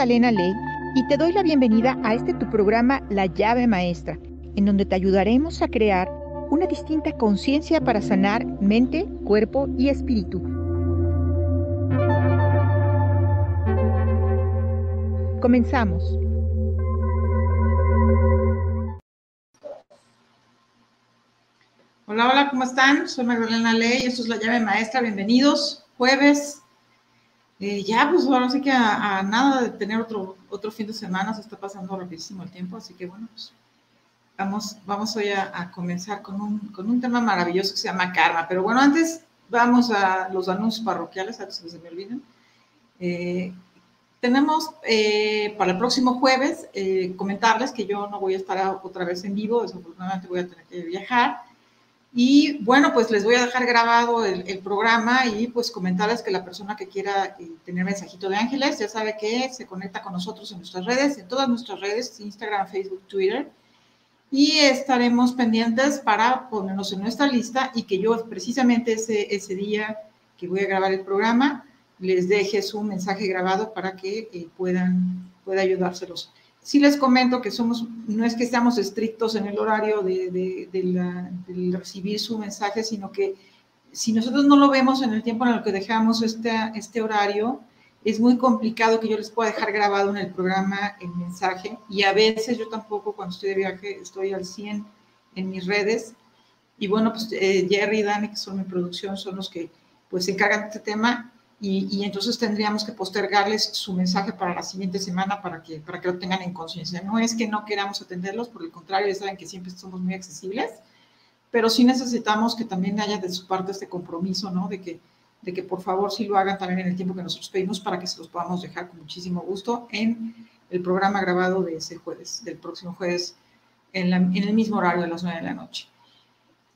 Magdalena Ley y te doy la bienvenida a este tu programa La llave maestra, en donde te ayudaremos a crear una distinta conciencia para sanar mente, cuerpo y espíritu. Comenzamos. Hola, hola, ¿cómo están? Soy Magdalena Ley, esto es La llave maestra, bienvenidos. Jueves eh, ya, pues ahora sí que a, nada de tener otro, otro fin de semana, se está pasando rapidísimo el tiempo, así que bueno, pues vamos, vamos hoy a, comenzar con un, con un, tema maravilloso que se llama karma. Pero bueno, antes vamos a los anuncios parroquiales, antes que se me olviden. Eh, tenemos eh, para el próximo jueves comentarles que yo no voy a estar otra vez en vivo, desafortunadamente voy a tener que viajar. Y bueno, pues les voy a dejar grabado el, programa y pues comentarles que la persona que quiera eh, tener mensajito de ángeles ya sabe que se conecta con nosotros en nuestras redes, en todas nuestras redes, Instagram, Facebook, Twitter. Y estaremos pendientes para ponernos en nuestra lista y que yo precisamente ese, ese día que voy a grabar el programa les deje su mensaje grabado para que eh, puedan pueda ayudárselos sí les comento que somos, no es que seamos estrictos en el horario de, recibir su mensaje, sino que si nosotros no lo vemos en el tiempo en el que dejamos este, este horario, es muy complicado que yo les pueda dejar grabado en el programa el mensaje. Y a veces yo tampoco cuando estoy de viaje estoy al 100 en mis redes. Y bueno, pues eh, Jerry y Dani, que son mi producción, son los que pues se encargan de este tema y, entonces tendríamos que postergarles su mensaje para la siguiente semana para que, para que lo tengan en conciencia. No es que no queramos atenderlos, por el contrario, ya saben que siempre somos muy accesibles, pero sí necesitamos que también haya de su parte este compromiso, ¿no? De que, de que por favor sí lo hagan también en el tiempo que nosotros pedimos para que se los podamos dejar con muchísimo gusto en el programa grabado de ese jueves, del próximo jueves, en, el mismo horario de las 9 de la noche.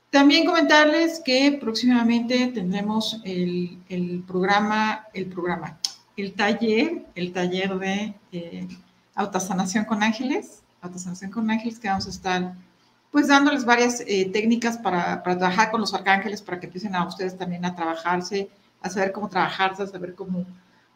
También comentarles que próximamente tendremos el, el programa, el programa, el taller, el taller de eh, autosanación con ángeles, autosanación con ángeles, que vamos a estar pues dándoles varias eh, técnicas para, para, trabajar con los arcángeles, para que empiecen a ustedes también a trabajarse, a saber cómo trabajarse, a saber cómo,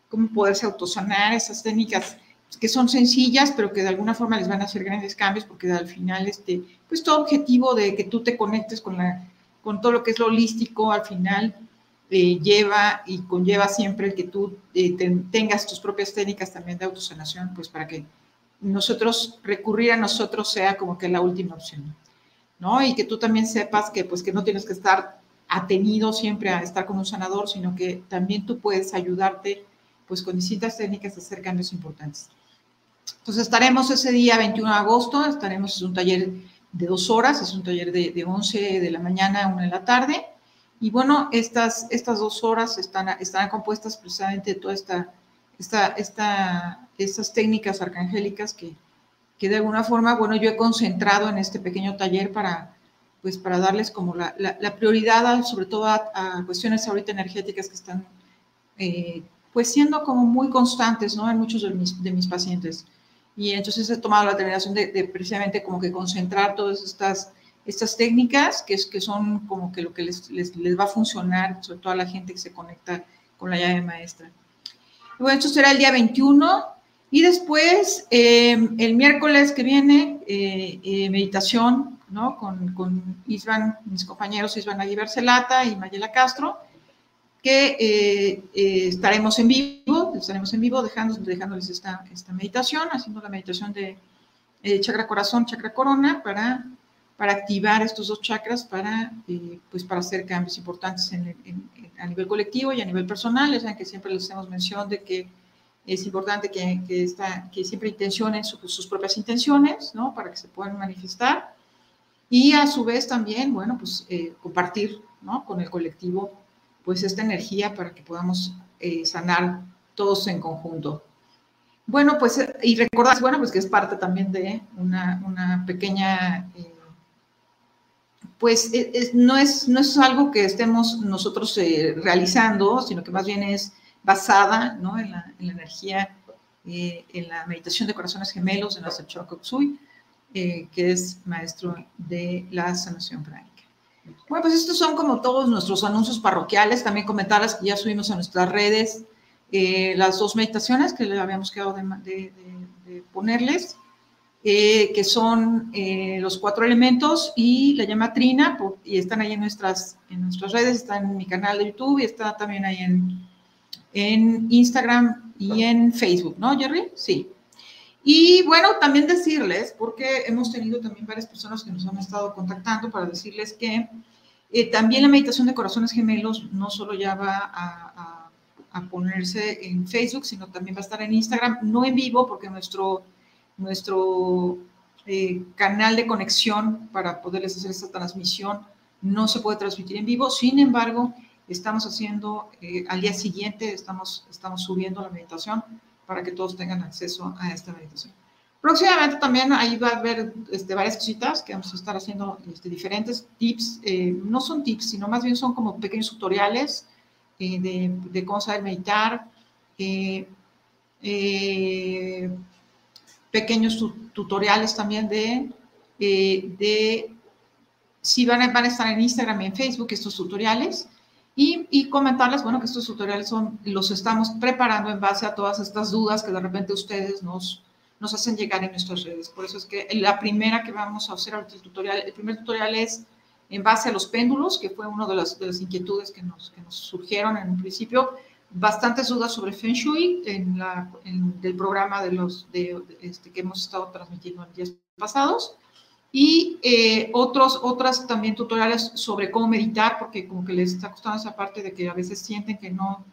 cómo poderse autosanar, esas técnicas que son sencillas, pero que de alguna forma les van a hacer grandes cambios, porque al final, este, pues todo objetivo de que tú te conectes con, la, con todo lo que es lo holístico, al final eh, lleva y conlleva siempre el que tú eh, tengas tus propias técnicas también de autosanación, pues para que nosotros, recurrir a nosotros sea como que la última opción, ¿no? Y que tú también sepas que, pues, que no tienes que estar atenido siempre a estar con un sanador, sino que también tú puedes ayudarte, pues, con distintas técnicas a hacer cambios importantes. Entonces estaremos ese día 21 de agosto, estaremos en un taller de dos horas, es un taller de, de 11 de la mañana a 1 de la tarde. Y bueno, estas, estas dos horas están, están compuestas precisamente de todas esta, esta, esta, estas técnicas arcangélicas que, que de alguna forma, bueno, yo he concentrado en este pequeño taller para, pues para darles como la, la, prioridad, sobre todo a, cuestiones ahorita energéticas que están, eh, pues siendo como muy constantes, ¿no? En muchos de mis, de mis pacientes. Y entonces he tomado la determinación de, precisamente como que concentrar todas estas, estas técnicas, que, es, que son como que lo que les, les, les va a funcionar, sobre todo a la gente que se conecta con la llave maestra. Bueno, esto será el día 21 y después em, el miércoles que viene, eh, eh, meditación, ¿no? Con, con Isvan, mis compañeros Isvan Aguilar Celata y Mayela Castro que eh, eh, estaremos en vivo, estaremos en vivo dejando, dejándoles esta, esta meditación, haciendo la meditación de eh, chakra corazón, chakra corona, para, para activar estos dos chakras, para, pues para hacer cambios importantes a nivel colectivo y a nivel personal. Ya que siempre les hacemos mención de que es importante que, que, está, que siempre intencionen sus propias intenciones, ¿no? Para que se puedan manifestar. Y a su vez también, bueno, pues compartir, ¿no? Con el colectivo pues esta energía para que podamos eh, sanar todos en conjunto. Bueno, pues, y recordar, bueno, pues que es parte también de una, pequeña, eh, pues no, es, no es algo que estemos nosotros eh, realizando, sino que más bien es basada ¿no? en, la, energía, en la meditación de corazones gemelos de nuestro Chokoksui, que es maestro de la sanación práctica. Bueno, pues estos son como todos nuestros anuncios parroquiales. También comentarles que ya subimos a nuestras redes eh, las dos meditaciones que le habíamos quedado de, ponerles, eh, que son eh, los cuatro elementos y la llama Trina, y están ahí en nuestras, en nuestras redes, está en mi canal de YouTube y está también ahí en, en Instagram y en Facebook, ¿no, Jerry? Sí. Y bueno, también decirles, porque hemos tenido también varias personas que nos han estado contactando para decirles que también la meditación de corazones gemelos no solo ya va a a ponerse en Facebook, sino también va a estar en Instagram, no en vivo, porque nuestro, nuestro eh, canal de conexión para poderles hacer esta transmisión no se puede transmitir en vivo. Sin embargo, estamos haciendo, eh, al día siguiente, estamos, estamos subiendo la meditación para que todos tengan acceso a esta meditación. Próximamente también ahí va a haber este, varias cositas que vamos a estar haciendo este, diferentes tips, eh, no son tips, sino más bien son como pequeños tutoriales eh, de, cómo saber meditar, eh, eh, pequeños tutoriales también de, de si van a, van a, estar en Instagram y en Facebook estos tutoriales y, y, comentarles, bueno, que estos tutoriales son, los estamos preparando en base a todas estas dudas que de repente ustedes nos, nos hacen llegar en nuestras redes. Por eso es que la primera que vamos a hacer ahorita el tutorial, el primer tutorial es en base a los péndulos, que fue una de las, de las inquietudes que nos, que nos, surgieron en un principio, bastantes dudas sobre Feng Shui en, la, en el programa de los, de, este, que hemos estado transmitiendo en días pasados, y eh, otros, otras también tutoriales sobre cómo meditar, porque como que les está costando esa parte de que a veces sienten que no,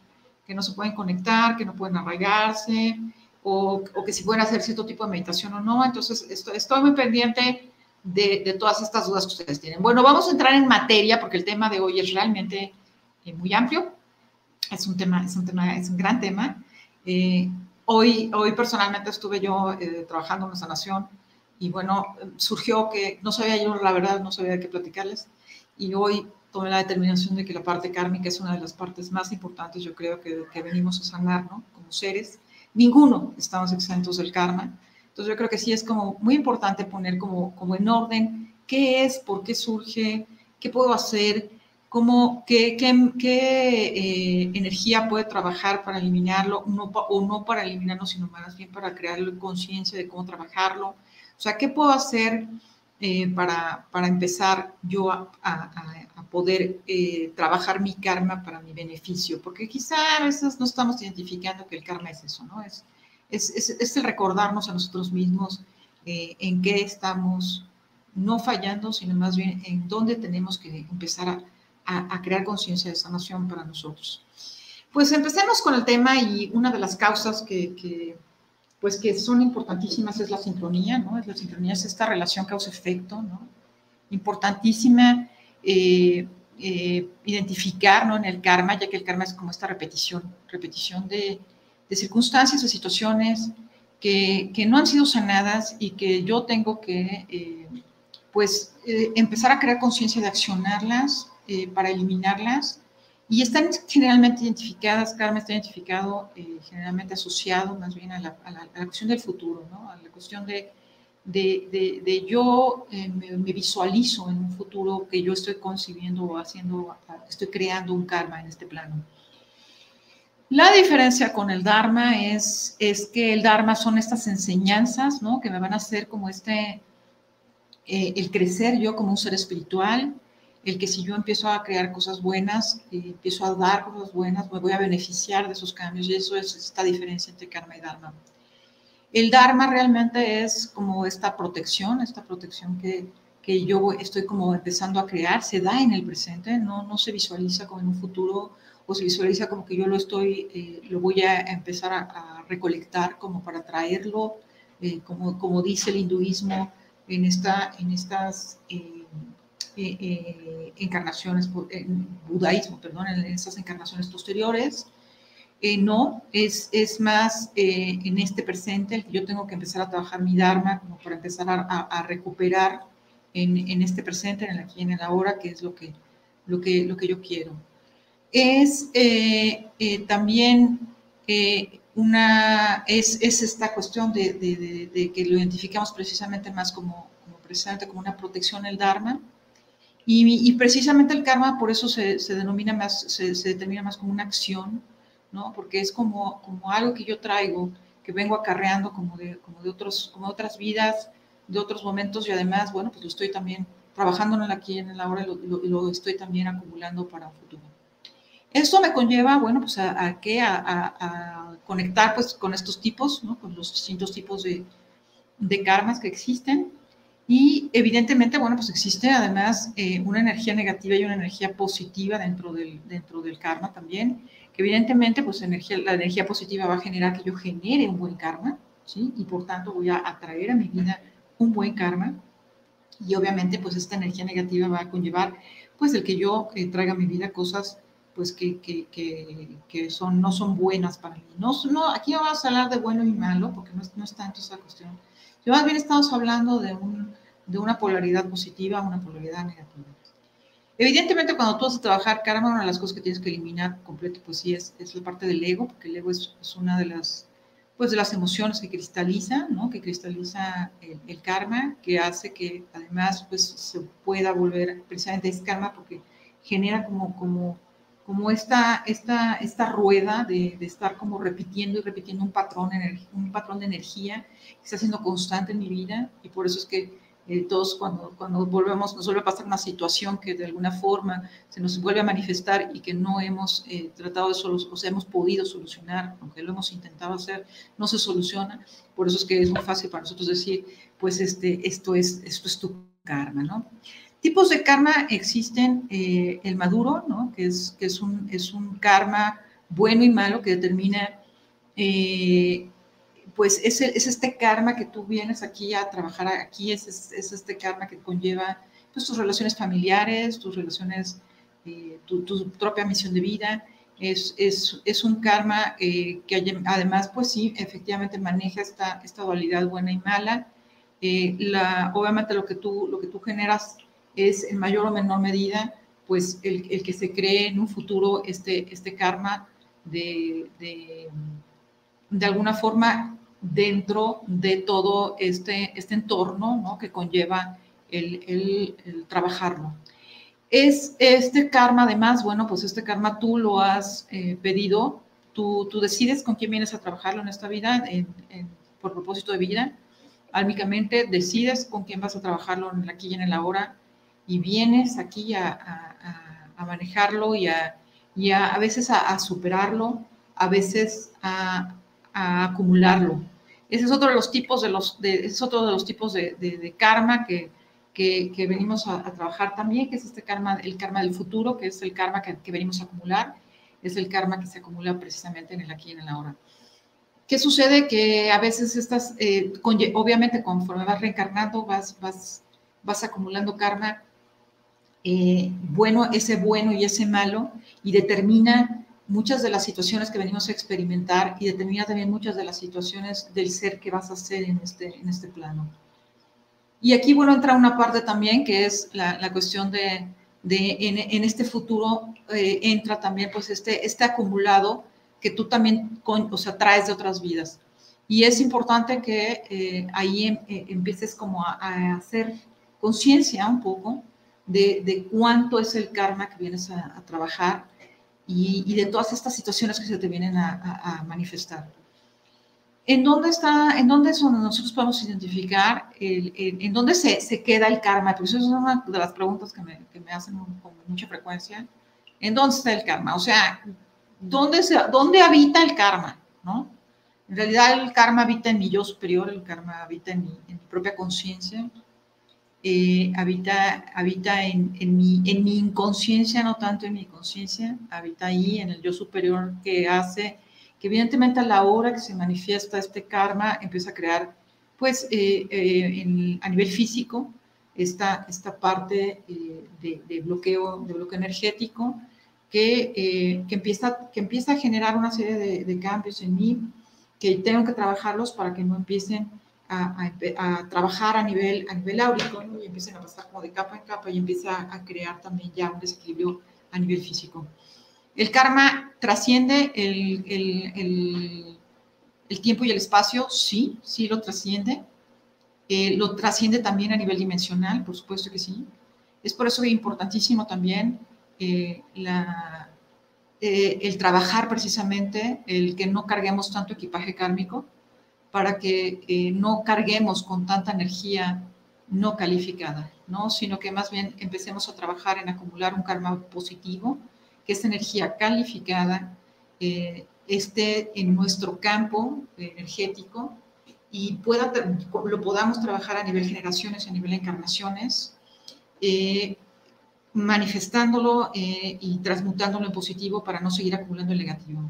que no se pueden conectar, que no pueden arraigarse, o, o que si pueden hacer cierto tipo de meditación o no. Entonces, estoy, estoy muy pendiente de, todas estas dudas que ustedes tienen. Bueno, vamos a entrar en materia porque el tema de hoy es realmente eh, muy amplio. Es un tema, es un tema, es un gran tema. Eh, hoy, hoy personalmente estuve yo eh, trabajando en sanación y bueno, surgió que no sabía yo, la verdad, no sabía de qué platicarles. Y hoy tomé la determinación de que la parte kármica es una de las partes más importantes, yo creo, que, que venimos a sanar, ¿no? Como seres. Ninguno estamos exentos del karma entonces yo creo que sí es como muy importante poner como, como en orden qué es, por qué surge, qué puedo hacer, cómo, qué, qué, qué eh, energía puede trabajar para eliminarlo, o no para eliminarlo, sino más bien para crear conciencia de cómo trabajarlo. O sea, ¿qué puedo hacer eh, para, para, empezar yo a, a, poder eh, trabajar mi karma para mi beneficio? Porque quizá a veces no estamos identificando que el karma es eso, ¿no? Es, es, el recordarnos a nosotros mismos eh, en qué estamos no fallando, sino más bien en dónde tenemos que empezar a, crear conciencia de sanación para nosotros. Pues empecemos con el tema y una de las causas que, pues que son importantísimas es la sincronía, ¿no? La sincronía es esta relación causa-efecto, ¿no? Importantísima eh, eh, identificar, ¿no? En el karma, ya que el karma es como esta repetición, repetición de, de circunstancias, de situaciones que, que, no han sido sanadas y que yo tengo que, eh, pues, eh, empezar a crear conciencia de accionarlas eh, para eliminarlas. Y están generalmente identificadas, Carmen está identificado, generalmente asociado más bien a la, a, la, cuestión del futuro, ¿no? a la cuestión de, de, de, yo me, me, visualizo en un futuro que yo estoy concibiendo o haciendo, estoy creando un karma en este plano. La diferencia con el Dharma es, es que el Dharma son estas enseñanzas, ¿no? Que me van a hacer como este, eh, el crecer yo como un ser espiritual, el que si yo empiezo a crear cosas buenas, eh, empiezo a dar cosas buenas, me voy a beneficiar de esos cambios y eso es esta diferencia entre karma y dharma. El dharma realmente es como esta protección, esta protección que, que yo estoy como empezando a crear, se da en el presente, no, no se visualiza como en un futuro o se visualiza como que yo lo estoy, eh, lo voy a empezar a, recolectar como para traerlo, eh, como, como dice el hinduismo en, esta, en estas eh, encarnaciones, en budaísmo, perdón, en estas encarnaciones posteriores. no, es, es más en este presente yo tengo que empezar a trabajar mi Dharma como para empezar a, a recuperar en, en, este presente, en el aquí y en el ahora, que es lo que, lo que, lo que yo quiero es eh, eh, también eh, una, es, es, esta cuestión de, que lo identificamos precisamente más como, como, como una protección el Dharma. Y, y precisamente el karma por eso se, se denomina más, se, determina más como una acción, ¿no? Porque es como, como algo que yo traigo, que vengo acarreando como de, como de, otros, como otras vidas, de otros momentos y además, bueno, pues lo estoy también trabajando en el aquí en el ahora y lo, lo, estoy también acumulando para un futuro. Esto me conlleva, bueno, pues a, a qué, a, a, conectar pues con estos tipos, ¿no? Con los distintos tipos de, de karmas que existen y evidentemente, bueno, pues existe además eh, una energía negativa y una energía positiva dentro del, dentro del karma también, que evidentemente, pues energía, la energía positiva va a generar que yo genere un buen karma, ¿sí? Y por tanto voy a atraer a mi vida un buen karma. Y obviamente, pues esta energía negativa va a conllevar, pues el que yo eh, traiga a mi vida cosas, pues que, que, que, que, son, no son buenas para mí. No, no, aquí vamos a hablar de bueno y malo, porque no, no es tanto esa cuestión yo más bien estamos hablando de, un, de una polaridad positiva, una polaridad negativa. Evidentemente, cuando tú vas a trabajar karma, una de las cosas que tienes que eliminar completo, pues sí, es, es la parte del ego, porque el ego es, es, una de las, pues, de las emociones que cristaliza, ¿no? Que cristaliza el, el, karma, que hace que además, pues, se pueda volver, precisamente es karma, porque genera como, como como esta, esta, esta rueda de, de, estar como repitiendo y repitiendo un patrón, un patrón de energía que está siendo constante en mi vida y por eso es que eh, todos cuando, cuando volvemos, nos vuelve a pasar una situación que de alguna forma se nos vuelve a manifestar y que no hemos eh, tratado de solucionar, o sea, hemos podido solucionar, aunque lo hemos intentado hacer, no se soluciona. Por eso es que es muy fácil para nosotros decir, pues este, esto, es, esto es tu karma, ¿no? Tipos de karma existen, eh, el maduro, ¿no? que, es, que es, un, es un karma bueno y malo que determina, eh, pues es, es, este karma que tú vienes aquí a trabajar, aquí es, es este karma que conlleva pues, tus relaciones familiares, tus relaciones, eh, tu, tu, propia misión de vida, es, es, un karma eh, que además, pues sí, efectivamente maneja esta, esta dualidad buena y mala. Eh, la, obviamente lo que, tú, lo que tú generas es en mayor o menor medida pues el, el que se cree en un futuro este, este karma de, de, de, alguna forma dentro de todo este, este entorno ¿no? que conlleva el, el, trabajarlo. Es este karma, además, bueno, pues este karma tú lo has eh, pedido, tú, tú, decides con quién vienes a trabajarlo en esta vida, por propósito de vida. Álmicamente decides con quién vas a trabajarlo en el aquí y en el ahora y vienes aquí a, a, a manejarlo y, a, y a, veces a, superarlo, a veces a, acumularlo. Ese es otro de los tipos de los, de, es otro de los tipos de, de, de karma que, que, que venimos a, trabajar también, que es este karma, el karma del futuro, que es el karma que, que, venimos a acumular, es el karma que se acumula precisamente en el aquí y en el ahora. ¿Qué sucede? Que a veces estás, eh, con, obviamente conforme vas reencarnando, vas, vas, vas acumulando karma eh, bueno, ese bueno y ese malo, y determina muchas de las situaciones que venimos a experimentar y determina también muchas de las situaciones del ser que vas a ser en este, en este plano. Y aquí, bueno, entra una parte también que es la, cuestión de, en, este futuro, eh, entra también pues este, este acumulado que tú también, con, o sea, traes de otras vidas. Y es importante que eh, ahí em, eh, empieces como a hacer conciencia un poco de, de, cuánto es el karma que vienes a, trabajar y, de todas estas situaciones que se te vienen a, manifestar. ¿En dónde está, en dónde son, nosotros podemos identificar, el, en dónde se, se, queda el karma? Porque eso es una de las preguntas que me, que me hacen con mucha frecuencia. ¿En dónde está el karma? O sea, ¿dónde, se, dónde habita el karma? ¿no? En realidad el karma habita en mi yo superior, el karma habita en mi, en mi propia conciencia, eh, habita, habita en, mi, en mi inconsciencia, no tanto en mi conciencia, habita ahí en el yo superior que hace que evidentemente a la hora que se manifiesta este karma empieza a crear, pues eh, eh, a nivel físico, esta, esta parte de, de, bloqueo, de bloqueo energético que, que, empieza, que empieza a generar una serie de, de cambios en mí que tengo que trabajarlos para que no empiecen a, a, a, trabajar a nivel, a nivel áurico ¿no? y empiecen a pasar como de capa en capa y empieza a crear también ya un desequilibrio a nivel físico. El karma trasciende el, el, el, el, tiempo y el espacio, sí, sí lo trasciende. Eh, lo trasciende también a nivel dimensional, por supuesto que sí. Es por eso importantísimo también eh, la, eh, el trabajar precisamente, el que no carguemos tanto equipaje kármico, para que eh, no carguemos con tanta energía no calificada, ¿no? sino que más bien empecemos a trabajar en acumular un karma positivo, que esta energía calificada eh, esté en nuestro campo energético y pueda, lo podamos trabajar a nivel generaciones, a nivel encarnaciones, eh, manifestándolo eh, y transmutándolo en positivo para no seguir acumulando el negativo.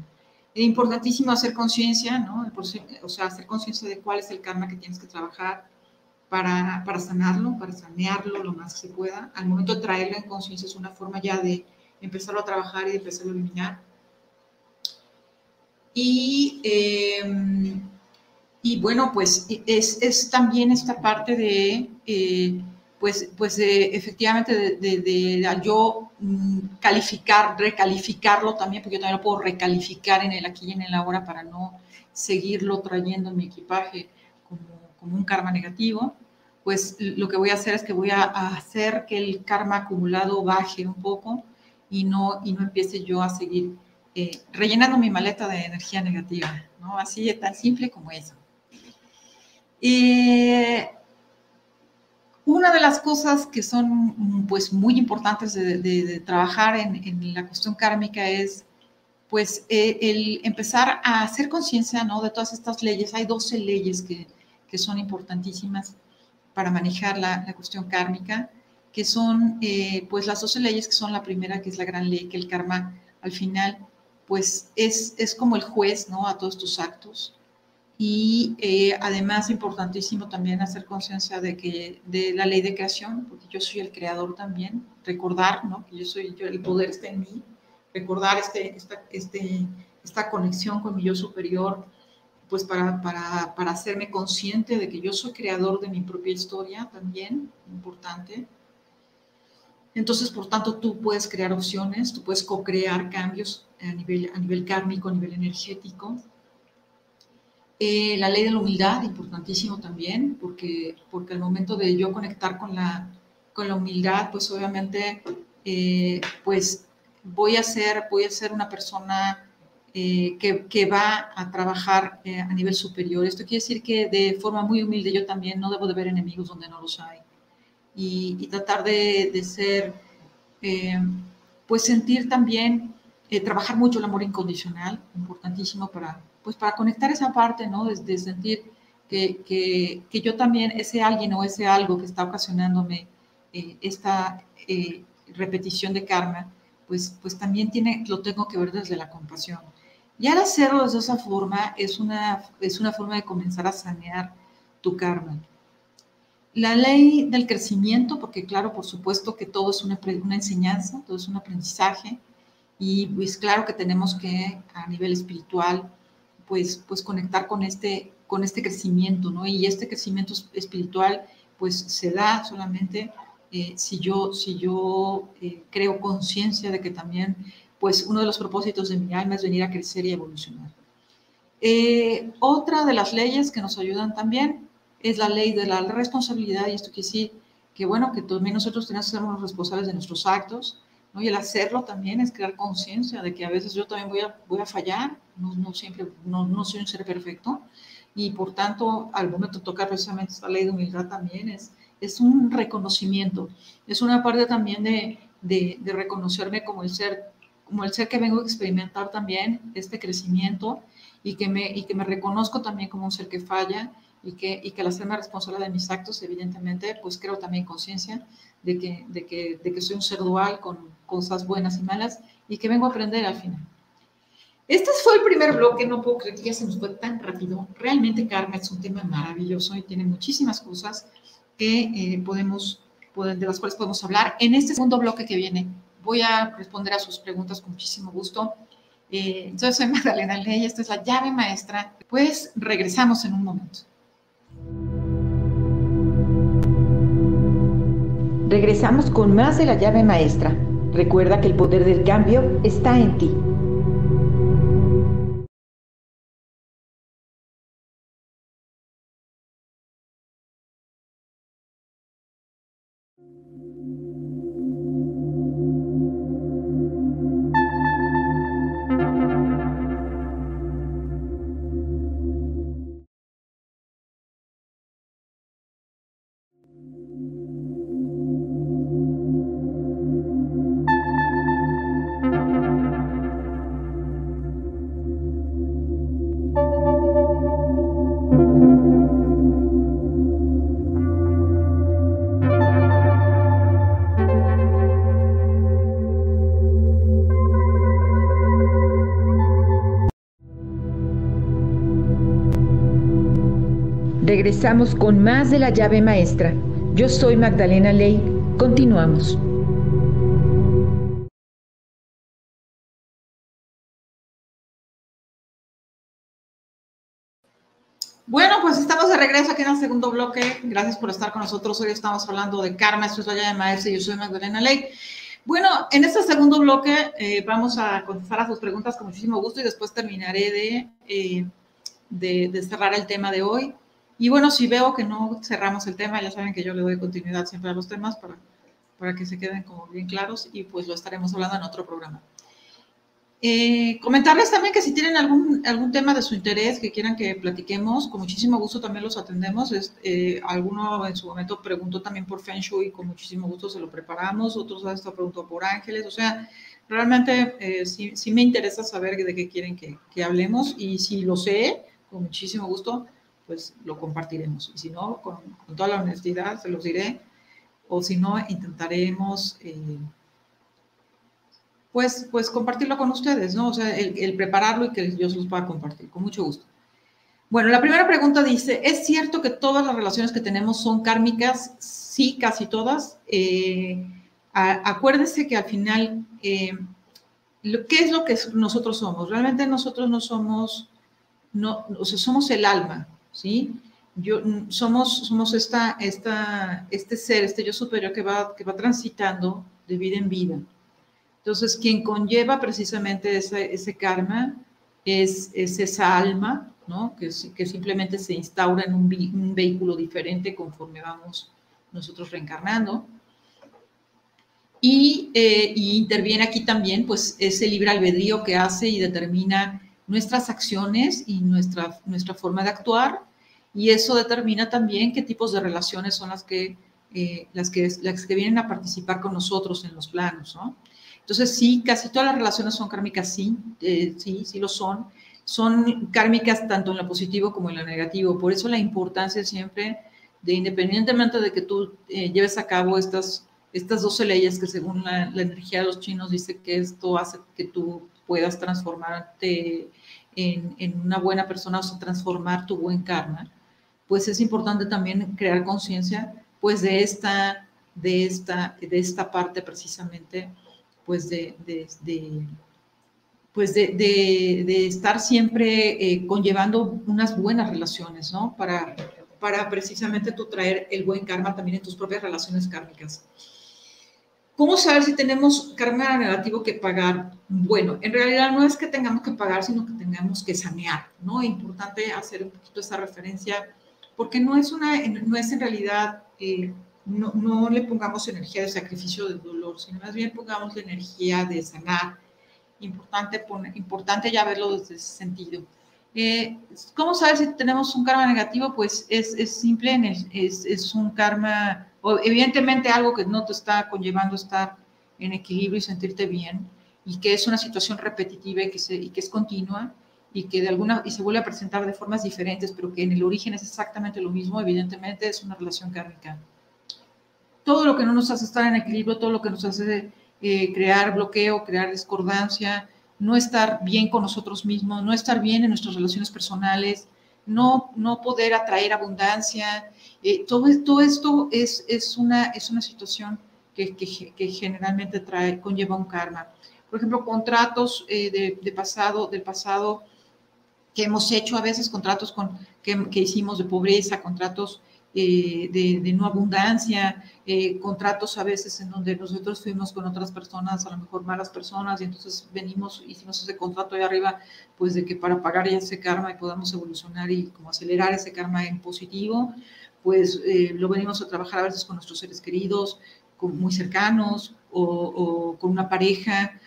Es importantísimo hacer conciencia, ¿no? O sea, hacer conciencia de cuál es el karma que tienes que trabajar para, para sanarlo, para sanearlo lo más que se pueda. Al momento de traerlo en conciencia es una forma ya de empezarlo a trabajar y de empezarlo a eliminar. Y, em, y bueno, pues es, es, también esta parte de, eh, pues, pues efectivamente, de, yo mm, calificar, recalificarlo también, porque yo también lo puedo recalificar en el aquí y en el ahora para no seguirlo trayendo en mi equipaje como, como un karma negativo pues lo que voy a hacer es que voy a, hacer que el karma acumulado baje un poco y no, y no empiece yo a seguir eh, rellenando mi maleta de energía negativa, ¿no? Así de tan simple como eso. Eh, una de las cosas que son pues muy importantes de, trabajar en, la cuestión kármica es pues eh, el empezar a hacer conciencia ¿no? de todas estas leyes. Hay 12 leyes que, que son importantísimas para manejar la, la cuestión kármica, que son pues las 12 leyes que son la primera, que es la gran ley, que el karma al final pues es, es como el juez, ¿no? A todos tus actos. Y eh, además importantísimo también hacer conciencia de que de la ley de creación, porque yo soy el creador también, recordar, ¿no? Que yo soy, yo, el poder está en mí, recordar este, esta, este, esta conexión con mi yo superior, pues para, para, para hacerme consciente de que yo soy creador de mi propia historia también, importante. Entonces, por tanto, tú puedes crear opciones, tú puedes co-crear cambios a nivel, a nivel kármico, a nivel energético. Eh, la ley de la humildad, importantísimo también, porque, porque al momento de yo conectar con la, con la humildad, pues obviamente, eh, pues voy a ser, voy a ser una persona eh, que, que, va a trabajar a nivel superior. Esto quiere decir que de forma muy humilde yo también no debo de ver enemigos donde no los hay. Y, y tratar de, de ser, pues sentir también eh, trabajar mucho el amor incondicional, importantísimo para, pues para conectar esa parte, ¿no? De, sentir que, que, que, yo también, ese alguien o ese algo que está ocasionándome eh, esta eh, repetición de karma, pues, pues también tiene, lo tengo que ver desde la compasión. Y al hacerlo de esa forma, es una, es una forma de comenzar a sanear tu karma. La ley del crecimiento, porque claro, por supuesto que todo es una, una enseñanza, todo es un aprendizaje, y pues claro que tenemos que a nivel espiritual, pues, pues conectar con este, con este crecimiento, ¿no? Y este crecimiento espiritual, pues se da solamente eh, si yo, si yo eh, creo conciencia de que también, pues uno de los propósitos de mi alma es venir a crecer y evolucionar. Eh, otra de las leyes que nos ayudan también es la ley de la responsabilidad, y esto quiere decir que, bueno, que también nosotros tenemos que ser responsables de nuestros actos, y el hacerlo también es crear conciencia de que a veces yo también voy a, voy a fallar, no, no siempre, no, no, soy un ser perfecto, y por tanto, al momento de tocar precisamente esta ley de humildad también es, es un reconocimiento, es una parte también de, de, de reconocerme como el ser como el ser que vengo a experimentar también este crecimiento y que me, y que me reconozco también como un ser que falla y que, y que al hacerme responsable de mis actos, evidentemente, pues creo también conciencia de que, de, que, de que soy un ser dual con cosas buenas y malas y que vengo a aprender al final. Este fue el primer bloque, no puedo creer que ya se nos fue tan rápido. Realmente karma es un tema maravilloso y tiene muchísimas cosas que eh, podemos, de las cuales podemos hablar. En este segundo bloque que viene voy a responder a sus preguntas con muchísimo gusto. Eh, yo soy Magdalena Ley, esta es la llave maestra. Pues regresamos en un momento. Regresamos con más de la llave maestra. Recuerda que el poder del cambio está en ti. Regresamos con más de la llave maestra. Yo soy Magdalena Ley. Continuamos. Bueno, pues estamos de regreso aquí en el segundo bloque. Gracias por estar con nosotros. Hoy estamos hablando de karma. Esto es la llave maestra yo soy Magdalena Ley. Bueno, en este segundo bloque eh, vamos a contestar a sus preguntas con muchísimo gusto y después terminaré de, eh, cerrar el tema de hoy. Y bueno, si veo que no cerramos el tema, ya saben que yo le doy continuidad siempre a los temas para, para que se queden como bien claros y pues lo estaremos hablando en otro programa. Eh, comentarles también que si tienen algún, algún tema de su interés que quieran que platiquemos, con muchísimo gusto también los atendemos. Eh, alguno en su momento preguntó también por Feng Shui con muchísimo gusto se lo preparamos. Otros hasta preguntó por ángeles. O sea, realmente eh, sí, sí, me interesa saber de qué quieren que, que, hablemos y si lo sé, con muchísimo gusto, pues lo compartiremos. Y si no, con, toda la honestidad se los diré. O si no, intentaremos eh, pues, pues compartirlo con ustedes, ¿no? O sea, el, prepararlo y que yo se los pueda compartir, con mucho gusto. Bueno, la primera pregunta dice, ¿es cierto que todas las relaciones que tenemos son kármicas? Sí, casi todas. Eh, acuérdese que al final, eh, ¿qué es lo que nosotros somos? Realmente nosotros no somos, no, o sea, somos el alma, ¿sí? Yo, somos, somos esta, esta, este ser, este yo superior que va, que va transitando de vida en vida. Entonces, quien conlleva precisamente ese, ese karma es, es, esa alma, ¿no? Que, que, simplemente se instaura en un, un, vehículo diferente conforme vamos nosotros reencarnando. Y, eh, y, interviene aquí también, pues, ese libre albedrío que hace y determina nuestras acciones y nuestra, nuestra forma de actuar. Y eso determina también qué tipos de relaciones son las que, eh, las que, las que vienen a participar con nosotros en los planos, ¿no? Entonces, sí, casi todas las relaciones son kármicas, sí, eh, sí, sí lo son. Son kármicas tanto en lo positivo como en lo negativo. Por eso la importancia siempre de, independientemente de que tú eh, lleves a cabo estas, estas 12 leyes que según la, la, energía de los chinos dice que esto hace que tú puedas transformarte en, en una buena persona o transformar tu buen karma, pues es importante también crear conciencia pues de esta, de esta, de esta parte precisamente pues de, de, de pues de, de, estar siempre eh, conllevando unas buenas relaciones, ¿no? Para, para precisamente tú traer el buen karma también en tus propias relaciones kármicas. ¿Cómo saber si tenemos karma negativo que pagar? Bueno, en realidad no es que tengamos que pagar, sino que tengamos que sanear, ¿no? Importante hacer un poquito esa referencia, porque no es, una, no es en realidad eh, no, no, le pongamos energía de sacrificio de dolor, sino más bien pongamos la energía de sanar. Importante, importante ya verlo desde ese sentido. Eh, ¿Cómo saber si tenemos un karma negativo? Pues es, es simple, es, es, un karma, evidentemente algo que no te está conllevando estar en equilibrio y sentirte bien, y que es una situación repetitiva y que, se, y que es continua, y que de alguna y se vuelve a presentar de formas diferentes, pero que en el origen es exactamente lo mismo, evidentemente es una relación kármica todo lo que no nos hace estar en equilibrio, todo lo que nos hace eh, crear bloqueo, crear discordancia, no estar bien con nosotros mismos, no estar bien en nuestras relaciones personales, no, no poder atraer abundancia. Eh, todo, esto es, es, una, es una situación que, que, que, generalmente trae, conlleva un karma. Por ejemplo, contratos eh, de, de, pasado, del pasado que hemos hecho, a veces contratos con, que, que hicimos de pobreza, contratos eh, de, de, no abundancia, eh, contratos a veces en donde nosotros fuimos con otras personas, a lo mejor malas personas, y entonces venimos, hicimos ese contrato ahí arriba, pues de que para pagar ya ese karma y podamos evolucionar y como acelerar ese karma en positivo, pues eh, lo venimos a trabajar a veces con nuestros seres queridos, muy cercanos o, o, con una pareja.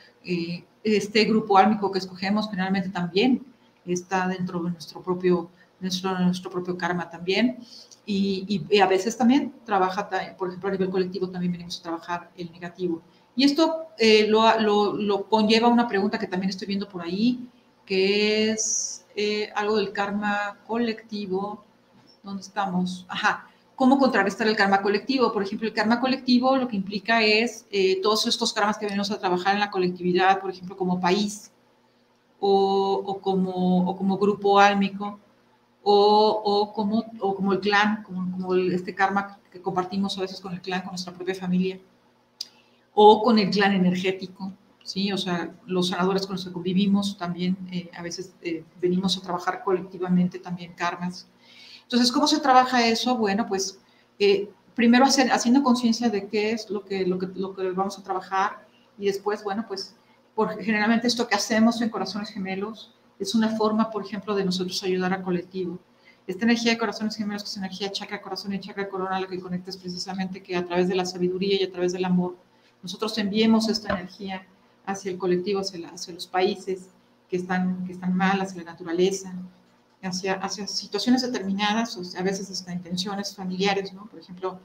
Este grupo álmico que escogemos generalmente también está dentro de nuestro propio, nuestro, nuestro propio karma también. Y, y, a veces también trabaja, por ejemplo, a nivel colectivo también venimos a trabajar el negativo. Y esto eh, lo, lo, lo, conlleva una pregunta que también estoy viendo por ahí, que es eh, algo del karma colectivo. ¿Dónde estamos? Ajá. ¿Cómo contrarrestar el karma colectivo? Por ejemplo, el karma colectivo lo que implica es eh, todos estos karmas que venimos a trabajar en la colectividad, por ejemplo, como país o, o como, o como grupo álmico o, como, o como el clan, como, como este karma que compartimos a veces con el clan, con nuestra propia familia, o con el clan energético, ¿sí? O sea, los sanadores con los que convivimos también eh, a veces eh, venimos a trabajar colectivamente también karmas. Entonces, ¿cómo se trabaja eso? Bueno, pues eh, primero hacer, haciendo conciencia de qué es lo que, lo, que, lo que vamos a trabajar y después, bueno, pues por, generalmente esto que hacemos en Corazones Gemelos es una forma, por ejemplo, de nosotros ayudar al colectivo. Esta energía de corazones gemelos, que es energía chakra, corazón y chakra corona, lo que conecta es precisamente que a través de la sabiduría y a través del amor, nosotros enviemos esta energía hacia el colectivo, hacia, los países que están, que están mal, hacia la naturaleza, hacia, hacia situaciones determinadas, o a veces hasta intenciones familiares, ¿no? Por ejemplo,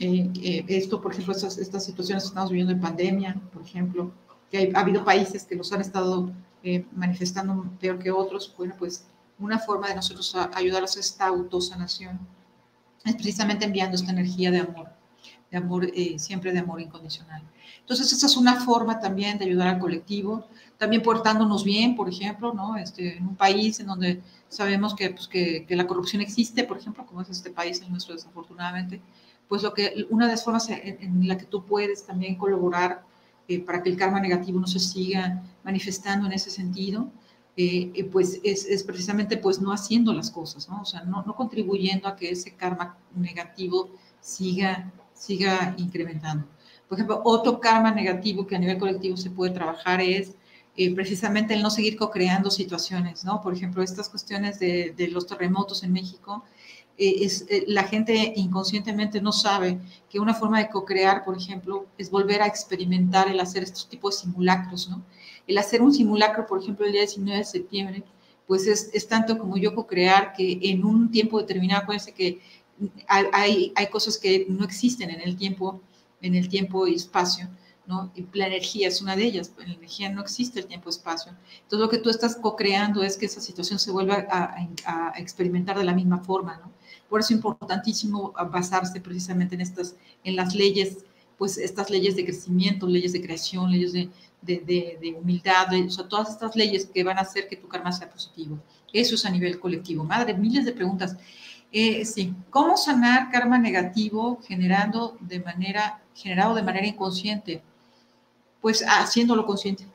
eh, eh, esto, por ejemplo, estas, estas situaciones que estamos viviendo en pandemia, por ejemplo, que ha habido países que los han estado eh, manifestando peor que otros, bueno, pues una forma de nosotros ayudarlos a esta autosanación es precisamente enviando esta energía de amor, de amor, siempre de amor incondicional. Entonces, esa es una forma también de ayudar al colectivo, también portándonos bien, por ejemplo, ¿no? Este, en un país en donde sabemos que, pues, que, la corrupción existe, por ejemplo, como es este país, el nuestro desafortunadamente, pues lo que, una de las formas en, la que tú puedes también colaborar para que el karma negativo no se siga manifestando en ese sentido, eh, eh, pues es, precisamente pues no haciendo las cosas, ¿no? O sea, no, contribuyendo a que ese karma negativo siga, siga incrementando. Por ejemplo, otro karma negativo que a nivel colectivo se puede trabajar es eh, precisamente el no seguir co-creando situaciones, ¿no? Por ejemplo, estas cuestiones de los terremotos en México, eh, eh, la gente inconscientemente no sabe que una forma de co-crear, por ejemplo, es volver a experimentar el hacer estos tipos de simulacros, ¿no? El hacer un simulacro, por ejemplo, el día 19 de septiembre, pues es, tanto como yo co-crear que en un tiempo determinado, acuérdense que hay, hay cosas que no existen en el tiempo en el tiempo y espacio, ¿no? Y la energía es una de ellas, en la energía no existe el tiempo-espacio. Entonces lo que tú estás co-creando es que esa situación se vuelva a, experimentar de la misma forma. Por eso es importantísimo basarse precisamente en estas, en las leyes, pues estas leyes de crecimiento, leyes de creación, leyes de, de, de, humildad, o sea, todas estas leyes que van a hacer que tu karma sea positivo. Eso es a nivel colectivo. Madre, miles de preguntas. Eh, sí, ¿cómo sanar karma negativo generando de manera, generado de manera inconsciente? Pues haciéndolo consciente.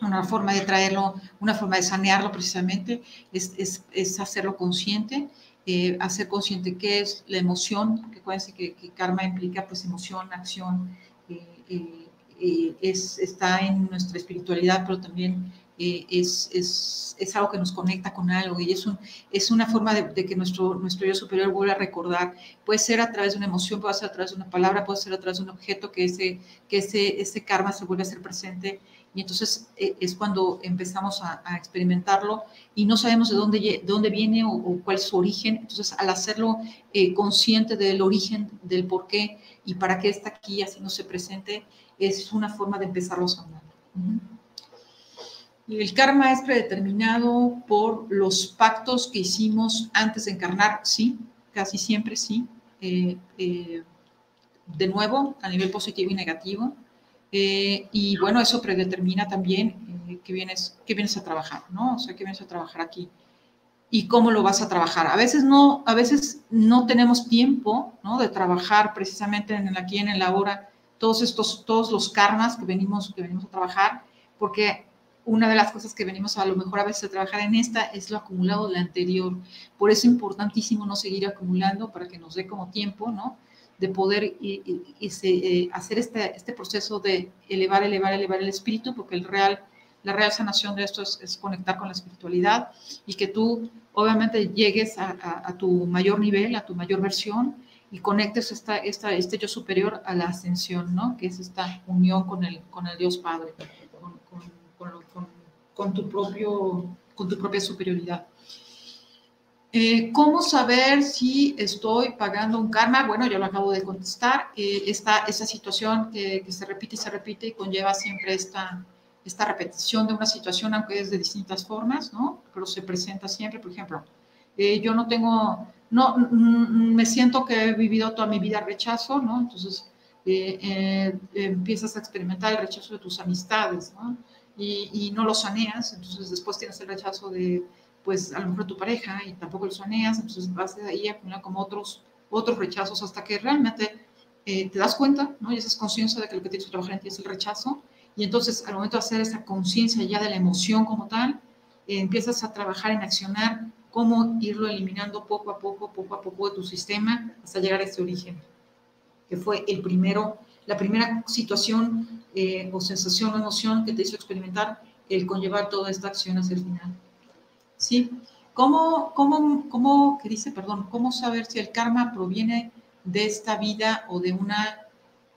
Una forma de traerlo, una forma de sanearlo precisamente es, es, es hacerlo consciente, eh, hacer consciente qué es la emoción, que acuérdense que, que karma implica pues emoción, acción, eh, es, está en nuestra espiritualidad, pero también eh, es, es, es, algo que nos conecta con algo y es, un, es una forma de, que nuestro, nuestro yo superior vuelva a recordar. Puede ser a través de una emoción, puede ser a través de una palabra, puede ser a través de un objeto que ese, que ese, ese karma se vuelve a ser presente y entonces eh, es cuando empezamos a, experimentarlo y no sabemos de dónde, de dónde viene o, o, cuál es su origen. Entonces, al hacerlo eh, consciente del origen, del por qué y para qué está aquí haciéndose presente, es una forma de empezarlo a. El karma es predeterminado por los pactos que hicimos antes de encarnar, sí, casi siempre sí. Eh, eh, de nuevo, a nivel positivo y negativo. Eh, y bueno, eso predetermina también eh, que, vienes, que vienes a trabajar, ¿no? O sea, que vienes a trabajar aquí. Y cómo lo vas a trabajar. A veces no, a veces no tenemos tiempo, ¿no? De trabajar precisamente en el aquí, en el ahora, todos estos, todos los karmas que venimos, que venimos a trabajar, porque una de las cosas que venimos a lo mejor a veces a trabajar en esta es lo acumulado de la anterior. Por eso es importantísimo no seguir acumulando para que nos dé como tiempo, ¿no? De poder y, y, eh, hacer este, este proceso de elevar, elevar, elevar el espíritu, porque el real, la real sanación de esto es, conectar con la espiritualidad y que tú obviamente llegues a, tu mayor nivel, a tu mayor versión y conectes esta, esta, este yo superior a la ascensión, ¿no? Que es esta unión con el, con el Dios Padre con, con, tu, propio, con tu propia superioridad. Eh, ¿Cómo saber si estoy pagando un karma? Bueno, yo lo acabo de contestar. Eh, esta, esta situación que, que, se repite y se repite y conlleva siempre esta, esta repetición de una situación, aunque es de distintas formas, ¿no? Pero se presenta siempre, por ejemplo, eh, yo no tengo, no, me siento que he vivido toda mi vida rechazo, ¿no? Entonces, eh, eh, empiezas a experimentar el rechazo de tus amistades, ¿no? y, y, no lo saneas, entonces después tienes el rechazo de, pues a lo mejor tu pareja y tampoco lo saneas, entonces vas de ahí acumular como otros, otros rechazos hasta que realmente eh, te das cuenta, ¿no? Y esa conciencia de que lo que tienes que trabajar en ti es el rechazo. Y entonces al momento de hacer esa conciencia ya de la emoción como tal, eh, empiezas a trabajar en accionar cómo irlo eliminando poco a poco, poco a poco de tu sistema hasta llegar a este origen, que fue el primero, la primera situación eh, o sensación o emoción que te hizo experimentar el conllevar toda esta acción hacia el final. ¿Sí? ¿Cómo, cómo, cómo, qué dice, perdón, cómo saber si el karma proviene de esta vida o de una,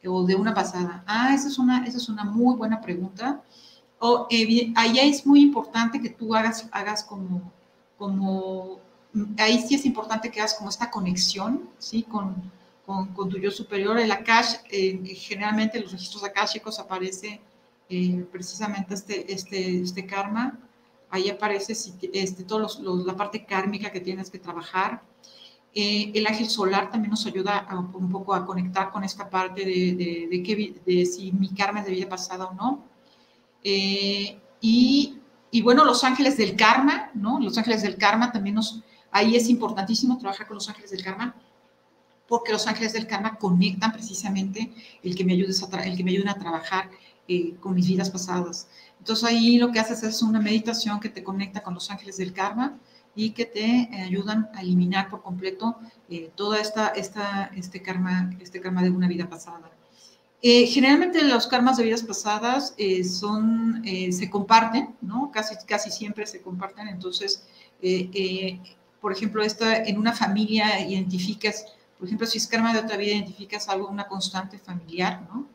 o de una pasada? Ah, esa es una, esa es una muy buena pregunta. O, eh, es muy importante que tú hagas, hagas como, como, ahí sí es importante que hagas como esta conexión, ¿sí? Con, con, con tu yo superior. El Akash, eh, generalmente en los registros akashicos aparece eh, precisamente este, este, este karma. Ahí aparece este, todo la parte kármica que tienes que trabajar. Eh, el ángel solar también nos ayuda un poco a conectar con esta parte de, de, si mi karma es de vida pasada o no. Eh, y, bueno, los ángeles del karma, ¿no? Los ángeles del karma también nos... Ahí es importantísimo trabajar con los ángeles del karma porque los ángeles del karma conectan precisamente el que me, ayudes el que me ayuden a trabajar eh, con mis vidas pasadas. Entonces ahí lo que haces es una meditación que te conecta con los ángeles del karma y que te eh, ayudan a eliminar por completo eh, toda esta, esta, este, karma, este karma de una vida pasada. generalmente los karmas de vidas pasadas son, se comparten, ¿no? Casi, casi siempre se comparten. Entonces, por ejemplo, esta, en una familia identificas, por ejemplo, si es karma de otra vida, identificas algo, una constante familiar, ¿no?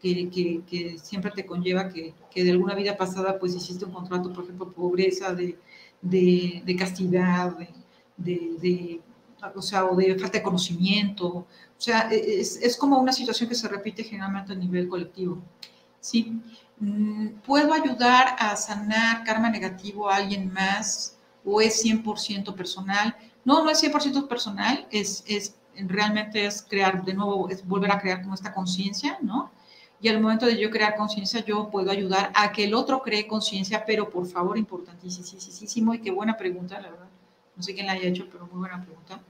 Que, que, siempre te conlleva que, que, de alguna vida pasada pues hiciste un contrato, por ejemplo, pobreza, de, de, de castidad, de, de, o sea, o de falta de conocimiento. O sea, e, es, es, como una situación que se repite generalmente a nivel colectivo. ¿sí? Mm, ¿Puedo ayudar a sanar karma negativo a alguien más o es 100% personal? No, no es 100% personal, es, es, realmente es crear, de nuevo, es volver a crear como esta conciencia, ¿no? Y al momento de yo crear conciencia, yo puedo ayudar a que el otro cree conciencia, pero por favor, importantísimo, y qué buena pregunta, la verdad. No sé quién la haya hecho, pero muy buena pregunta.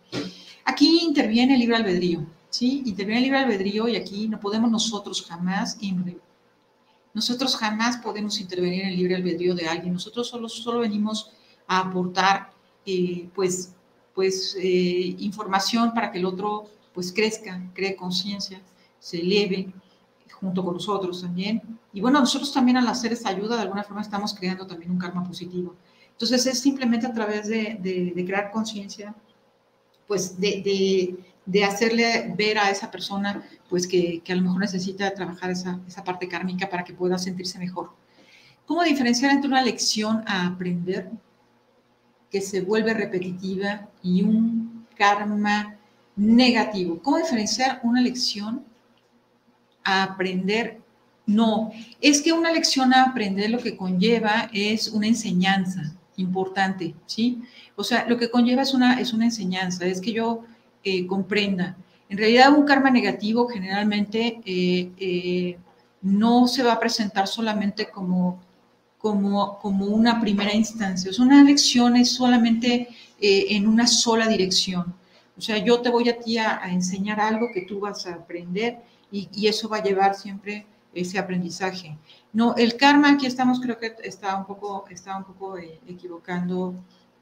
Aquí interviene el libre albedrío, ¿sí? Interviene el libre albedrío y aquí no podemos nosotros jamás, nosotros jamás podemos intervenir en el libre albedrío de alguien. Nosotros solo, solo venimos a aportar, eh, pues, pues eh, información para que el otro, pues, crezca, cree conciencia, se eleve, junto con nosotros también. Y bueno, nosotros también al hacer esa ayuda, de alguna forma estamos creando también un karma positivo. Entonces es simplemente a través de, crear conciencia, pues de, de, de, hacerle ver a esa persona, pues que, que a lo mejor necesita trabajar esa, esa parte kármica para que pueda sentirse mejor. ¿Cómo diferenciar entre una lección a aprender que se vuelve repetitiva y un karma negativo? ¿Cómo diferenciar una lección a aprender. No, es que una lección a aprender lo que conlleva es una enseñanza importante, ¿sí? O sea, lo que conlleva es una, es una enseñanza, es que yo eh, comprenda. En realidad, un karma negativo generalmente eh, eh, no se va a presentar solamente como, como, como una primera instancia. Es una lección es solamente en una sola dirección. O sea, yo te voy a ti a enseñar algo que tú vas a aprender y, eso va a llevar siempre ese aprendizaje. No, el karma, aquí estamos, creo que está un poco, está un poco eh, equivocando,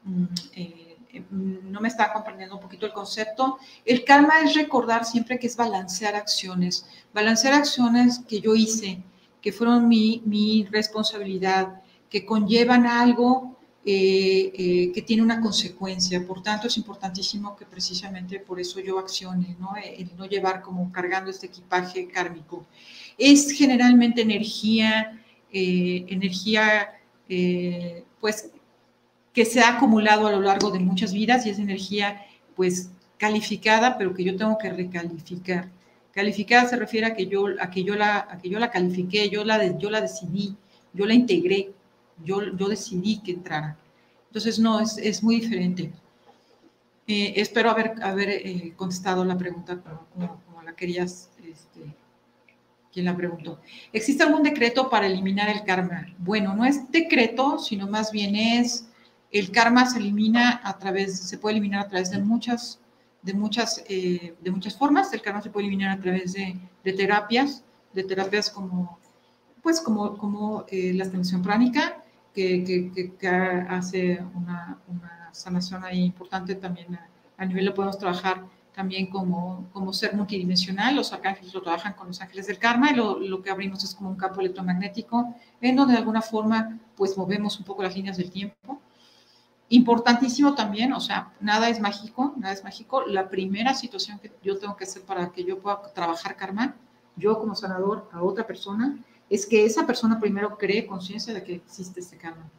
mm, eh, mm, no me está comprendiendo un poquito el concepto. El karma es recordar siempre que es balancear acciones, balancear acciones que yo hice, que fueron mi, mi responsabilidad, que conllevan algo eh, eh, que tiene una consecuencia. Por tanto, es importantísimo que precisamente por eso yo accione, ¿no? El no llevar como cargando este equipaje kármico. Es generalmente energía, eh, energía, pues, que se ha acumulado a lo largo de muchas vidas y es energía, pues, calificada, pero que yo tengo que recalificar. Calificada se refiere a que yo, a que yo, la, a que yo la califiqué, yo la, yo la decidí, yo la integré, yo, yo decidí que entrara. Entonces, no, es, es muy diferente. Eh, espero haber, haber eh, contestado la pregunta como, como la querías, este, quien la preguntó. ¿Existe algún decreto para eliminar el karma? Bueno, no es decreto, sino más bien es El karma se elimina a través, se puede eliminar a través de muchas, de muchas, eh, de muchas formas. El karma se puede eliminar a través de, de terapias, de terapias como, pues como, como eh, la extensión pránica, que, que, que, hace una, una, sanación ahí importante también a, a nivel lo podemos trabajar también como, como ser multidimensional. Los arcángeles lo trabajan con los ángeles del karma y lo, lo, que abrimos es como un campo electromagnético en donde de alguna forma pues movemos un poco las líneas del tiempo. Importantísimo también, o sea, nada es mágico, nada es mágico. La primera situación que yo tengo que hacer para que yo pueda trabajar karma, yo como sanador a otra persona, es que esa persona primero cree conciencia de que existe este karma.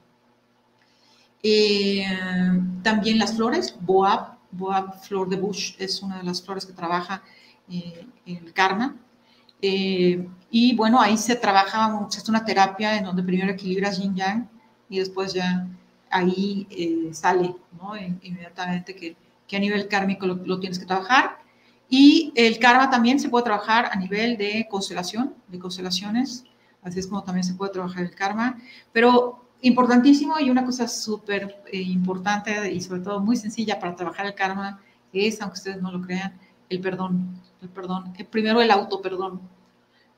Eh, también las flores, boab, Boab Flor de Bush es una de las flores que trabaja eh, el karma. Eh, y bueno, ahí se trabaja, es una terapia en donde primero equilibras yin yang y después ya ahí eh, sale, ¿no? Inmediatamente que, que, a nivel kármico lo, lo, tienes que trabajar. Y el karma también se puede trabajar a nivel de constelación, de constelaciones, así es como también se puede trabajar el karma. Pero Importantísimo y una cosa súper eh, importante y sobre todo muy sencilla para trabajar el karma es, aunque ustedes no lo crean, el perdón. El perdón. El, primero el auto perdón.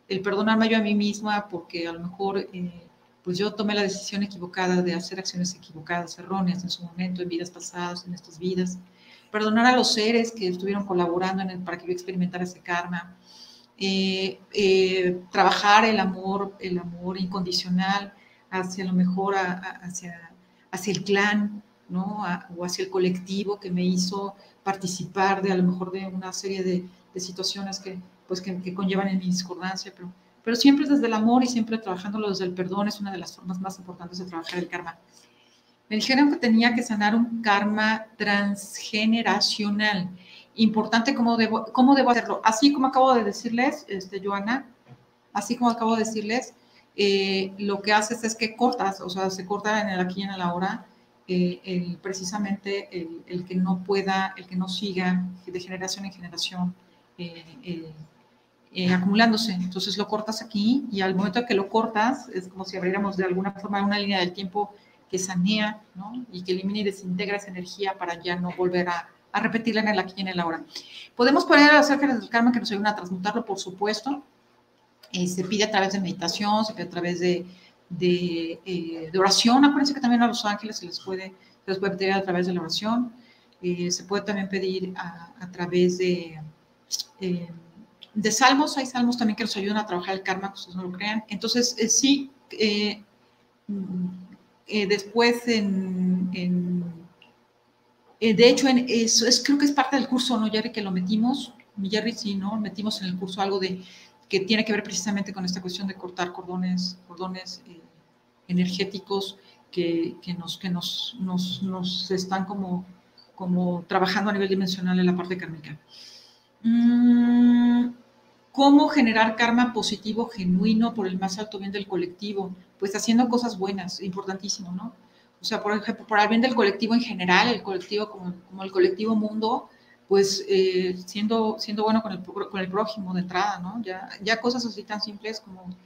El perdonarme yo a mí misma porque a lo mejor eh, pues yo tomé la decisión equivocada de hacer acciones equivocadas, erróneas en su momento, en vidas pasadas, en estas vidas. Perdonar a los seres que estuvieron colaborando en el, para que yo experimentara ese karma. Eh, eh, trabajar el amor, el amor incondicional, hacia lo mejor hacia, hacia el clan, ¿no? o hacia el colectivo que me hizo participar de a lo mejor de una serie de, de situaciones que, pues, que, que, conllevan en mi discordancia, pero, pero siempre desde el amor y siempre trabajándolo desde el perdón es una de las formas más importantes de trabajar el karma. Me dijeron que tenía que sanar un karma transgeneracional. Importante cómo debo, cómo debo hacerlo. Así como acabo de decirles, este, Joana, así como acabo de decirles, eh, lo que haces es que cortas, o sea, se corta en el aquí y en el ahora, eh, el, precisamente el, el, que no pueda, el que no siga de generación en generación eh, acumulándose. Entonces lo cortas aquí y al momento que lo cortas es como si abriéramos de alguna forma una línea del tiempo que sanea ¿no? y que elimina y desintegra esa energía para ya no volver a, a repetirla en el aquí y en el ahora. Podemos poner acerca del karma que nos ayuda a transmutarlo, por supuesto, eh, se pide a través de meditación, se pide a través de, eh, de, oración. Acuérdense que también a los ángeles se les puede, se les puede pedir a través de la oración. Eh, se puede también pedir a, a través de, de salmos. Hay salmos también que nos ayudan a trabajar el karma, que ustedes no lo crean. Entonces, sí, mm, después en, en de hecho, eso es, creo que es parte del curso, ¿no, Jerry? Que lo metimos, Jerry, sí, ¿no? Metimos en el curso algo de que tiene que ver precisamente con esta cuestión de cortar cordones, cordones eh, energéticos que, que, nos, que nos, nos, nos, están como, como trabajando a nivel dimensional en la parte kármica. Mm, ¿Cómo generar karma positivo, genuino, por el más alto bien del colectivo? Pues haciendo cosas buenas, importantísimo, ¿no? O sea, por ejemplo, para el bien del colectivo en general, el colectivo como, como el colectivo mundo, pues eh, siendo, siendo bueno con el, con el prójimo de entrada, ¿no? Ya, ya cosas así tan simples como,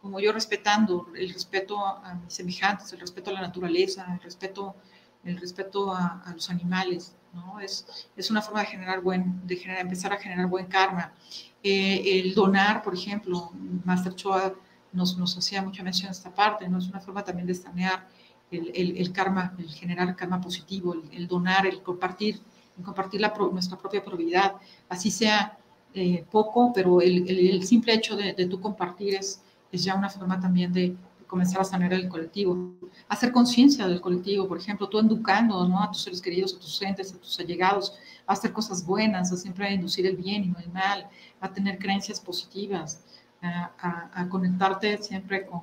como yo respetando, el respeto a mis semejantes, el respeto a la naturaleza, el respeto, el respeto a, a los animales, ¿no? Es, es una forma de generar buen, de generar, empezar a generar buen karma. Eh, el donar, por ejemplo, Master Choa nos, nos hacía mucha mención a esta parte, ¿no? Es una forma también de estanear el, el, el karma, el generar karma positivo, el, el donar, el compartir en compartir la, nuestra propia probidad, así sea eh, poco, pero el, el, el, simple hecho de, de tú compartir es, es, ya una forma también de comenzar a sanar el colectivo, hacer conciencia del colectivo, por ejemplo, tú educando ¿no? a tus seres queridos, a tus entes, a tus allegados, a hacer cosas buenas, a siempre inducir el bien y no el mal, a tener creencias positivas, a, conectarte siempre con,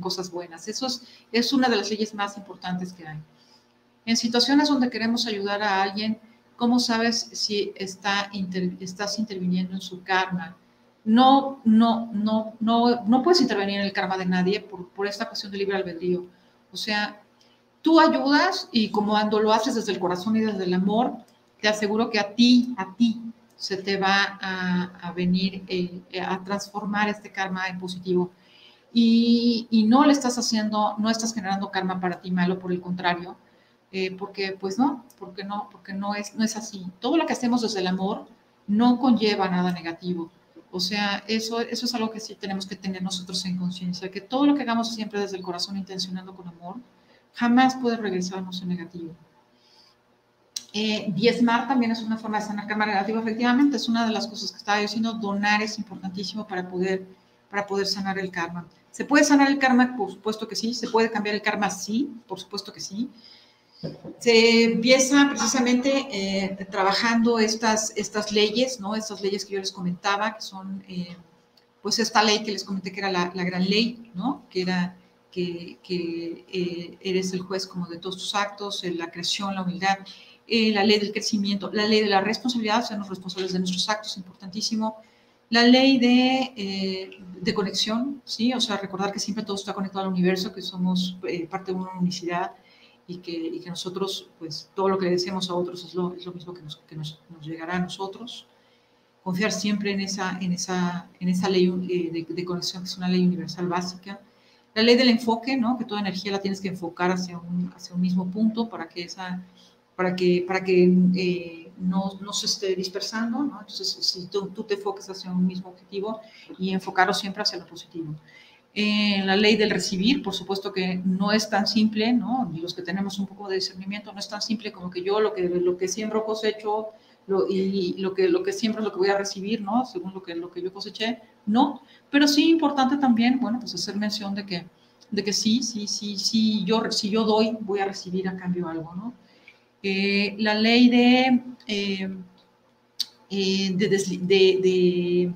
cosas buenas. Eso es, una de las leyes más importantes que hay. En situaciones donde queremos ayudar a alguien, ¿Cómo sabes si está estás interviniendo en su karma? No, no, no, no, no puedes intervenir en el karma de nadie por, esta cuestión de libre albedrío. O sea, tú ayudas y como cuando lo haces desde el corazón y desde el amor, te aseguro que a ti, a ti, se te va a, venir eh, a transformar este karma en positivo. Y, y, no le estás haciendo, no estás generando karma para ti malo, por el contrario, eh, porque pues no, porque no, porque no es, no es así. Todo lo que hacemos desde el amor no conlleva nada negativo. O sea, eso, eso es algo que sí tenemos que tener nosotros en conciencia, que todo lo que hagamos siempre desde el corazón intencionando con amor, jamás puede regresarnos en negativo. Eh, diezmar también es una forma de sanar karma negativo, efectivamente, es una de las cosas que estaba diciendo, donar es importantísimo para poder, para poder sanar el karma. ¿Se puede sanar el karma? Por supuesto que sí. ¿Se puede cambiar el karma? Sí, por supuesto que sí. Se empieza precisamente eh, trabajando estas, estas leyes, ¿no? Estas leyes que yo les comentaba, que son, eh, pues esta ley que les comenté que era la, gran ley, ¿no? Que era que, eres el juez como de todos tus actos, la creación, la humildad, la ley del crecimiento, la ley de la responsabilidad, sernos responsables de nuestros actos, importantísimo, la ley de, de, conexión, ¿sí? O sea, recordar que siempre todo está conectado al universo, que somos parte de una unicidad, y que, que, nosotros, pues todo lo que le decimos a otros es lo, es lo mismo que, nos, que nos, nos, llegará a nosotros. Confiar siempre en esa, en esa, en esa ley eh, de, de, conexión, que es una ley universal básica. La ley del enfoque, ¿no? que toda energía la tienes que enfocar hacia un, hacia un mismo punto para que, esa, para que, para que eh, no, no, se esté dispersando. ¿no? Entonces, si tú, tú te enfoques hacia un mismo objetivo y enfocarlo siempre hacia lo positivo. Eh, la ley del recibir, por supuesto que no es tan simple, ¿no? Y los que tenemos un poco de discernimiento, no es tan simple como que yo lo que, lo que siembro cosecho lo, y lo que, lo que siembro es lo que voy a recibir, ¿no? Según lo que, lo que yo coseché, no. Pero sí importante también, bueno, pues hacer mención de que, de que sí, sí, sí, sí, yo, si yo doy, voy a recibir a cambio algo, ¿no? Eh, la ley de, eh, eh de, de,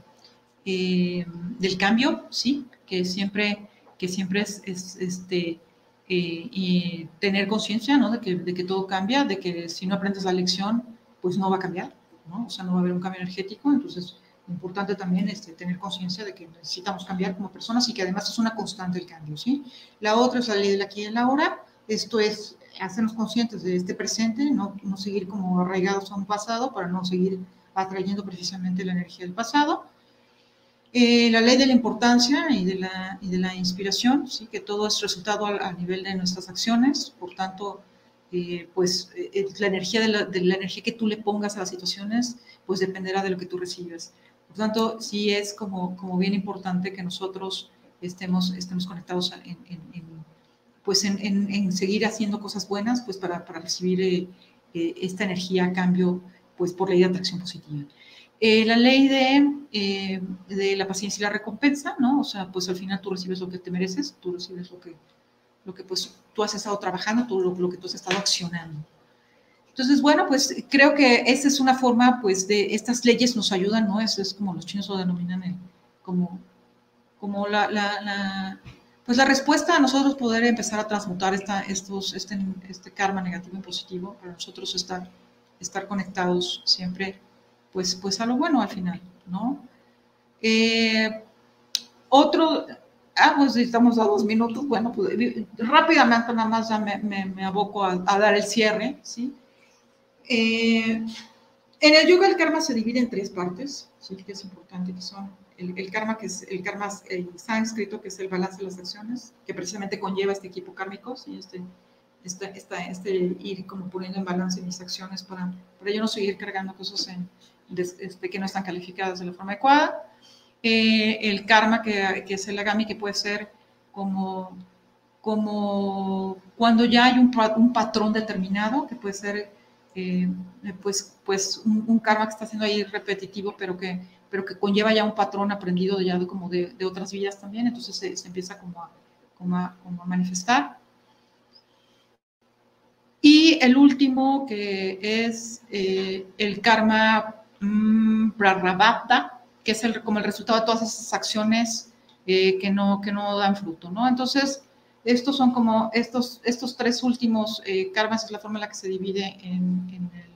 de del cambio, sí, que siempre, que siempre es, este, eh, tener conciencia ¿no? de, que, de que todo cambia, de que si no aprendes la lección, pues no va a cambiar, ¿no? o sea, no va a haber un cambio energético, entonces importante también este, tener conciencia de que necesitamos cambiar como personas y que además es una constante el cambio, ¿sí? La otra es la ley del aquí y el ahora, esto es hacernos conscientes de este presente, no, no seguir como arraigados a un pasado para no seguir atrayendo precisamente la energía del pasado. Eh, la ley de la importancia y de la, de la inspiración, ¿sí? que todo es resultado a, nivel de nuestras acciones, por tanto, eh, pues eh, la energía de la, de la, energía que tú le pongas a las situaciones, pues dependerá de lo que tú recibes. Por tanto, sí es como, como bien importante que nosotros estemos, estemos conectados en, en pues en, en, seguir haciendo cosas buenas, pues para, para recibir esta energía a cambio, pues por ley de atracción positiva. Eh, la ley de, eh, de, la paciencia y la recompensa, ¿no? O sea, pues al final tú recibes lo que te mereces, tú recibes lo que, lo que pues tú has estado trabajando, tú, lo, lo que tú has estado accionando. Entonces, bueno, pues creo que esa es una forma, pues, de estas leyes nos ayudan, ¿no? Eso es como los chinos lo denominan el, como, como la, la, la, pues la respuesta a nosotros poder empezar a transmutar esta, estos, este, este karma negativo en positivo, para nosotros estar, estar conectados siempre pues, pues a lo bueno al final, ¿no? Eh, otro, ah, pues estamos a dos minutos, bueno, pues rápidamente nada más ya me, me, aboco a, dar el cierre, ¿sí? Eh, en el yoga el karma se divide en tres partes, sí que es importante, que son el, karma, que es el karma sánscrito, que es el balance de las acciones, que precisamente conlleva este equipo kármico, ¿sí? este, este, este, ir como poniendo en balance mis acciones para, para yo no seguir cargando cosas en, este, que no están calificadas de la forma adecuada. Eh, el karma, que, que, es el agami, que puede ser como, como cuando ya hay un, un patrón determinado, que puede ser eh, pues, pues un, karma que está siendo ahí repetitivo, pero que, pero que conlleva ya un patrón aprendido ya de, como de, de otras vidas también, entonces se, se empieza como a, como, a, como a manifestar. Y el último, que es eh, el karma Mm, prarabhata, que es el, como el resultado de todas esas acciones eh, que, no, que no dan fruto, ¿no? Entonces, estos son como estos, estos tres últimos eh, karmas, es la forma en la que se divide en, en, el,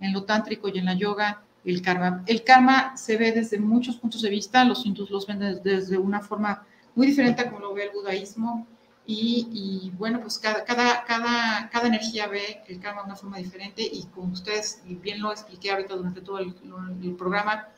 en, lo tántrico y en la yoga el karma. El karma se ve desde muchos puntos de vista, los hindús los ven desde, una forma muy diferente a como lo ve el budaísmo, y, bueno, pues cada, cada, cada, cada, energía ve el karma de una forma diferente y como ustedes bien lo expliqué ahorita durante todo el, programa,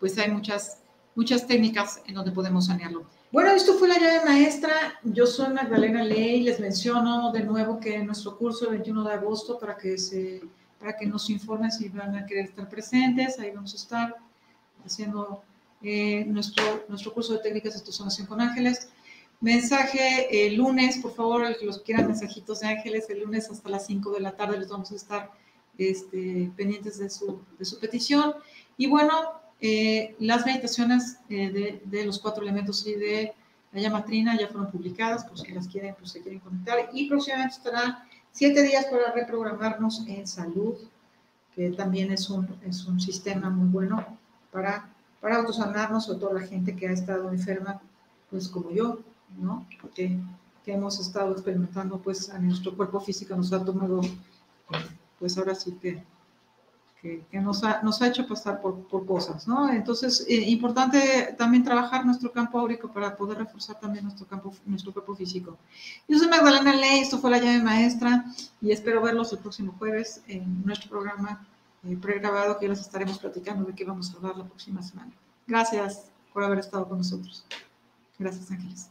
pues hay muchas, muchas técnicas en donde podemos sanearlo. Bueno, esto fue la llave maestra. Yo soy Magdalena Ley. Les menciono de nuevo que nuestro curso el 21 de agosto para que se para que nos informen si van a querer estar presentes. Ahí vamos a estar haciendo eh, nuestro, nuestro curso de técnicas de sanación con ángeles. Mensaje el lunes, por favor, los que quieran mensajitos de ángeles, el lunes hasta las 5 de la tarde les vamos a estar este, pendientes de su, de su, petición. Y bueno, eh, las meditaciones eh, de, de, los cuatro elementos y de la llama trina ya fueron publicadas, por si las quieren, pues se quieren conectar. Y próximamente estará siete días para reprogramarnos en salud, que también es un, es un sistema muy bueno para, para autosanarnos, sobre todo la gente que ha estado enferma, pues como yo, ¿no? Que, que hemos estado experimentando, pues a nuestro cuerpo físico nos ha tomado, pues ahora sí que que, nos, ha, nos, ha, hecho pasar por, por cosas, ¿no? Entonces, eh, importante también trabajar nuestro campo áurico para poder reforzar también nuestro campo, nuestro cuerpo físico. Yo soy Magdalena Ley, esto fue la llave maestra y espero verlos el próximo jueves en nuestro programa eh, pregrabado que les estaremos platicando de qué vamos a hablar la próxima semana. Gracias por haber estado con nosotros. Gracias, Ángeles.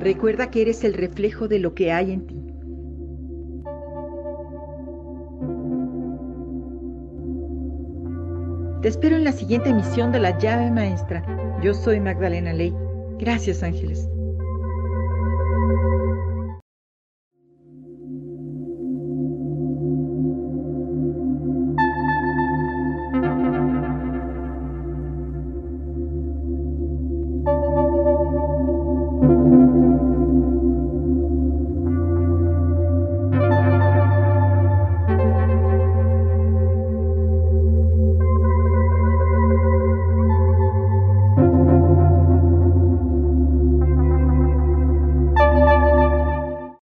Recuerda que eres el reflejo de lo que hay en ti. Te espero en la siguiente emisión de La llave maestra. Yo soy Magdalena Ley. Gracias, Ángeles.